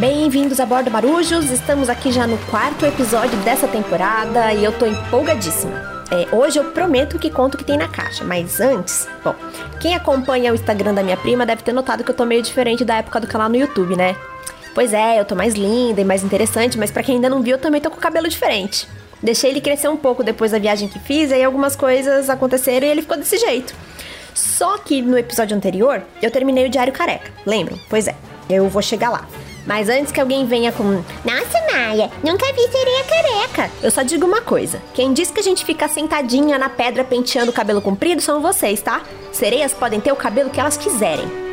Bem-vindos a bordo Marujos, estamos aqui já no quarto episódio dessa temporada e eu tô empolgadíssima. É, hoje eu prometo que conto o que tem na caixa, mas antes, bom, quem acompanha o Instagram da minha prima deve ter notado que eu tô meio diferente da época do canal no YouTube, né? Pois é, eu tô mais linda e mais interessante, mas para quem ainda não viu, eu também tô com o cabelo diferente. Deixei ele crescer um pouco depois da viagem que fiz, aí algumas coisas aconteceram e ele ficou desse jeito. Só que no episódio anterior, eu terminei o Diário Careca, lembram? Pois é, eu vou chegar lá. Mas antes que alguém venha com Nossa, Maia, nunca vi sereia careca. Eu só digo uma coisa: quem diz que a gente fica sentadinha na pedra penteando o cabelo comprido são vocês, tá? Sereias podem ter o cabelo que elas quiserem.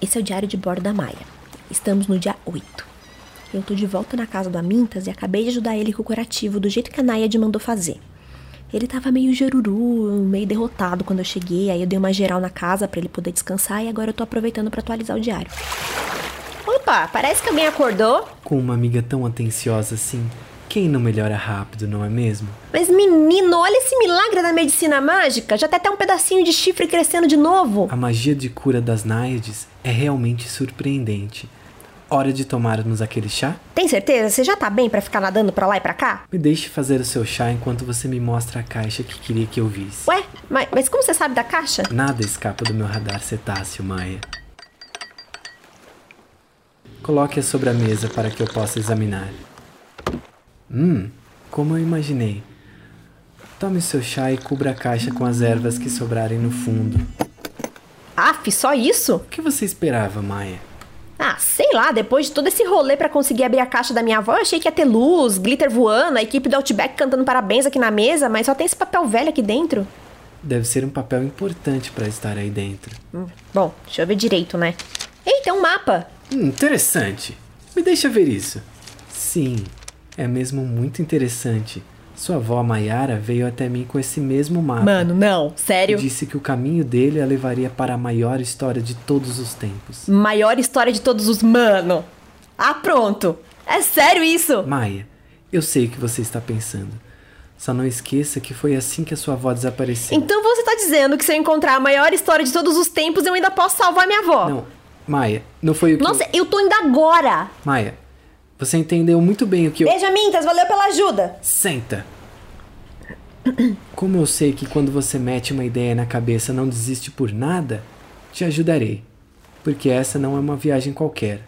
Esse é o diário de bordo da Maia. Estamos no dia 8. Eu tô de volta na casa do Amintas e acabei de ajudar ele com o curativo do jeito que a Nayad mandou fazer. Ele tava meio geruru, meio derrotado quando eu cheguei, aí eu dei uma geral na casa para ele poder descansar e agora eu tô aproveitando para atualizar o diário. Opa, parece que alguém acordou. Com uma amiga tão atenciosa assim, quem não melhora rápido, não é mesmo? Mas menino, olha esse milagre da medicina mágica! Já tem até um pedacinho de chifre crescendo de novo! A magia de cura das Náiades é realmente surpreendente. Hora de tomarmos aquele chá? Tem certeza? Você já tá bem para ficar nadando pra lá e pra cá? Me deixe fazer o seu chá enquanto você me mostra a caixa que queria que eu visse. Ué, mas, mas como você sabe da caixa? Nada escapa do meu radar cetáceo, Maia. Coloque-a sobre a mesa para que eu possa examinar. Hum, como eu imaginei. Tome seu chá e cubra a caixa com as ervas que sobrarem no fundo. Aff, só isso? O que você esperava, Maia? Ah, sei lá, depois de todo esse rolê para conseguir abrir a caixa da minha avó, eu achei que ia ter luz, glitter voando, a equipe do Outback cantando parabéns aqui na mesa, mas só tem esse papel velho aqui dentro. Deve ser um papel importante para estar aí dentro. Hum, bom, deixa eu ver direito, né? Ei, tem um mapa! Hum, interessante. Me deixa ver isso. Sim, é mesmo muito interessante. Sua avó Maiara veio até mim com esse mesmo mapa. Mano, não, sério? Disse que o caminho dele a levaria para a maior história de todos os tempos. Maior história de todos os. Mano! Ah, pronto! É sério isso? Maia, eu sei o que você está pensando. Só não esqueça que foi assim que a sua avó desapareceu. Então você está dizendo que se eu encontrar a maior história de todos os tempos, eu ainda posso salvar minha avó? Não, Maia, não foi o que. Nossa, eu tô indo agora! Maia, você entendeu muito bem o que eu. Beijo, Mintas, valeu pela ajuda! Senta! Como eu sei que quando você mete uma ideia na cabeça não desiste por nada, te ajudarei. Porque essa não é uma viagem qualquer.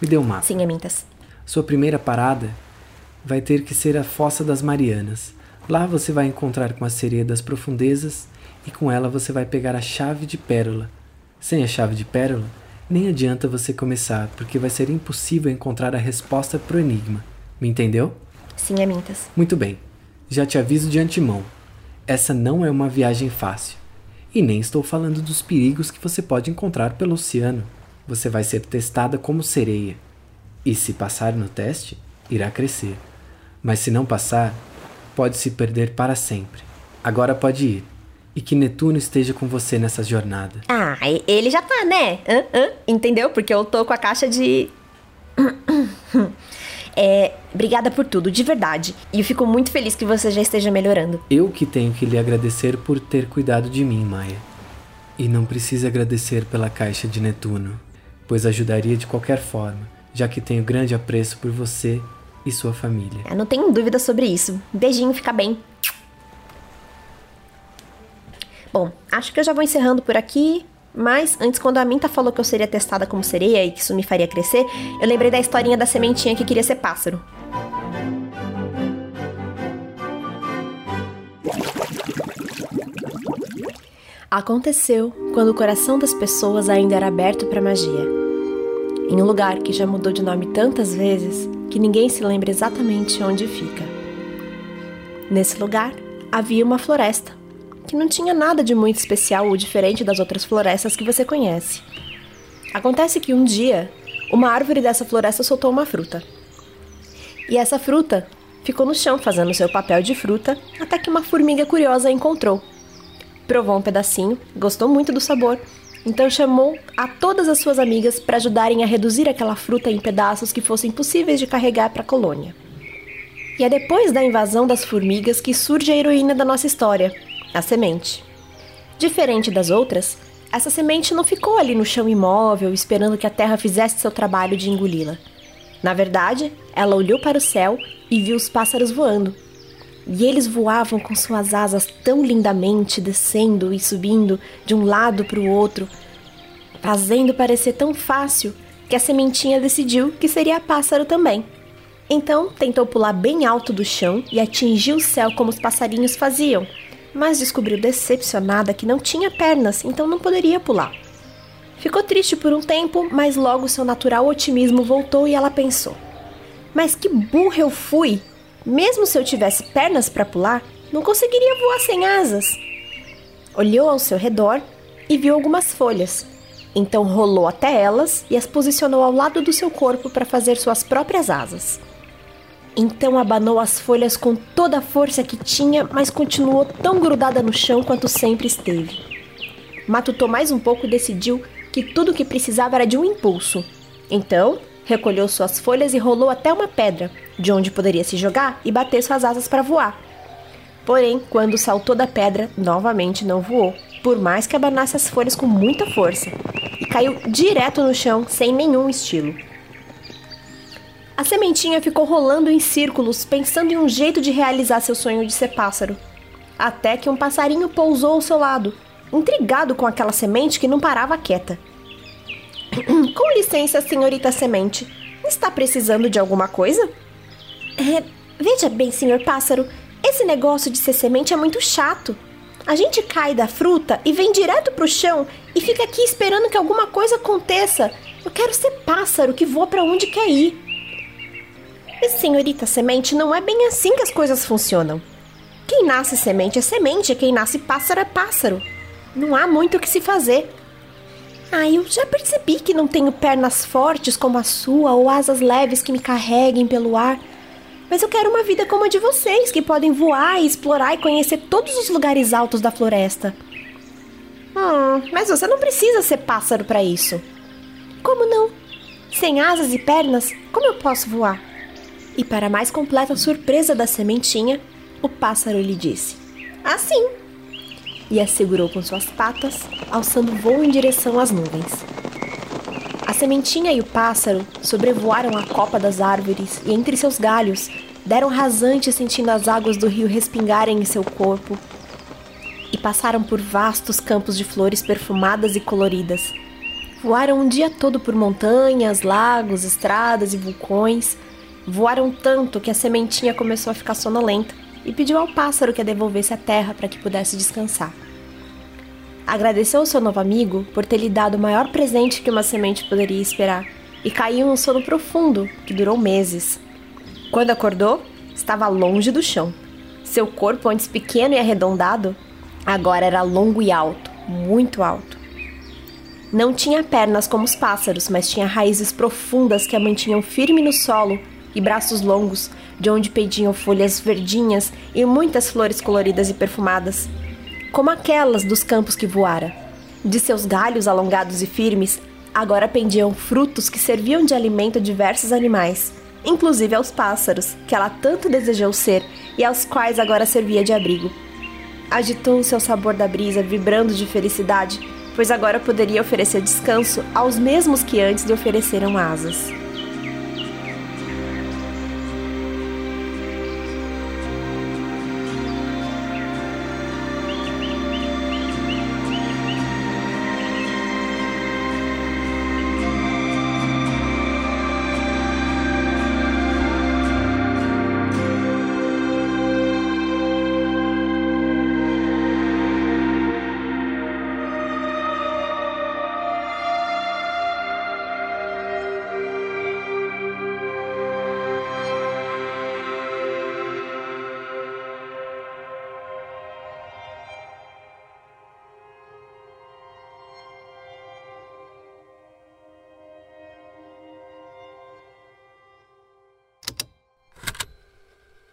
Me dê um mapa. Sim, Amintas. Sua primeira parada vai ter que ser a Fossa das Marianas. Lá você vai encontrar com a sereia das profundezas e com ela você vai pegar a chave de pérola. Sem a chave de pérola, nem adianta você começar, porque vai ser impossível encontrar a resposta para o enigma. Me entendeu? Sim, Amintas. Muito bem. Já te aviso de antemão. Essa não é uma viagem fácil. E nem estou falando dos perigos que você pode encontrar pelo oceano. Você vai ser testada como sereia. E se passar no teste, irá crescer. Mas se não passar, pode se perder para sempre. Agora pode ir. E que Netuno esteja com você nessa jornada. Ah, ele já tá, né? Hã? Hã? Entendeu? Porque eu tô com a caixa de. É, obrigada por tudo, de verdade. E eu fico muito feliz que você já esteja melhorando. Eu que tenho que lhe agradecer por ter cuidado de mim, Maia. E não precisa agradecer pela caixa de Netuno, pois ajudaria de qualquer forma, já que tenho grande apreço por você e sua família. Eu não tenho dúvida sobre isso. Beijinho, fica bem. Bom, acho que eu já vou encerrando por aqui. Mas antes, quando a Minta falou que eu seria testada como sereia e que isso me faria crescer, eu lembrei da historinha da sementinha que queria ser pássaro. Aconteceu quando o coração das pessoas ainda era aberto para magia. Em um lugar que já mudou de nome tantas vezes que ninguém se lembra exatamente onde fica. Nesse lugar havia uma floresta que não tinha nada de muito especial ou diferente das outras florestas que você conhece. Acontece que um dia, uma árvore dessa floresta soltou uma fruta. E essa fruta ficou no chão fazendo seu papel de fruta até que uma formiga curiosa a encontrou. Provou um pedacinho, gostou muito do sabor Então chamou a todas as suas amigas para ajudarem a reduzir aquela fruta em pedaços que fossem possíveis de carregar para a colônia. E é depois da invasão das formigas que surge a heroína da nossa história, a semente. Diferente das outras, essa semente não ficou ali no chão imóvel esperando que a terra fizesse seu trabalho de engoli-la. Na verdade, ela olhou para o céu e viu os pássaros voando. E eles voavam com suas asas tão lindamente, descendo e subindo de um lado para o outro, fazendo parecer tão fácil que a sementinha decidiu que seria pássaro também. Então tentou pular bem alto do chão e atingir o céu como os passarinhos faziam, mas descobriu decepcionada que não tinha pernas, então não poderia pular. Ficou triste por um tempo, mas logo seu natural otimismo voltou e ela pensou: Mas que burra eu fui! Mesmo se eu tivesse pernas para pular, não conseguiria voar sem asas. Olhou ao seu redor e viu algumas folhas. Então rolou até elas e as posicionou ao lado do seu corpo para fazer suas próprias asas. Então abanou as folhas com toda a força que tinha, mas continuou tão grudada no chão quanto sempre esteve. Matutou mais um pouco e decidiu que tudo o que precisava era de um impulso. Então, recolheu suas folhas e rolou até uma pedra, de onde poderia se jogar e bater suas asas para voar. Porém, quando saltou da pedra, novamente não voou, por mais que abanasse as folhas com muita força, e caiu direto no chão sem nenhum estilo. A sementinha ficou rolando em círculos, pensando em um jeito de realizar seu sonho de ser pássaro. Até que um passarinho pousou ao seu lado intrigado com aquela semente que não parava quieta. com licença, senhorita semente. Está precisando de alguma coisa? É, veja bem, senhor pássaro, esse negócio de ser semente é muito chato. A gente cai da fruta e vem direto pro chão e fica aqui esperando que alguma coisa aconteça. Eu quero ser pássaro que voa para onde quer ir. Senhorita semente, não é bem assim que as coisas funcionam. Quem nasce semente é semente, quem nasce pássaro é pássaro. Não há muito o que se fazer. Ah, eu já percebi que não tenho pernas fortes como a sua ou asas leves que me carreguem pelo ar. Mas eu quero uma vida como a de vocês, que podem voar explorar e conhecer todos os lugares altos da floresta. Hum, mas você não precisa ser pássaro para isso. Como não? Sem asas e pernas, como eu posso voar? E para mais completa surpresa da sementinha, o pássaro lhe disse: Assim. E a segurou com suas patas, alçando voo em direção às nuvens. A sementinha e o pássaro sobrevoaram a copa das árvores e entre seus galhos deram rasante sentindo as águas do rio respingarem em seu corpo e passaram por vastos campos de flores perfumadas e coloridas. Voaram um dia todo por montanhas, lagos, estradas e vulcões. Voaram tanto que a sementinha começou a ficar sonolenta e pediu ao pássaro que a devolvesse à terra para que pudesse descansar. Agradeceu ao seu novo amigo por ter lhe dado o maior presente que uma semente poderia esperar e caiu em um sono profundo que durou meses. Quando acordou, estava longe do chão. Seu corpo, antes pequeno e arredondado, agora era longo e alto, muito alto. Não tinha pernas como os pássaros, mas tinha raízes profundas que a mantinham firme no solo e braços longos, de onde pediam folhas verdinhas e muitas flores coloridas e perfumadas, como aquelas dos campos que voara. De seus galhos alongados e firmes, agora pendiam frutos que serviam de alimento a diversos animais, inclusive aos pássaros, que ela tanto desejou ser e aos quais agora servia de abrigo. Agitou o seu sabor da brisa, vibrando de felicidade, pois agora poderia oferecer descanso aos mesmos que antes lhe ofereceram asas.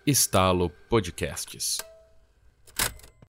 Estalo Podcasts.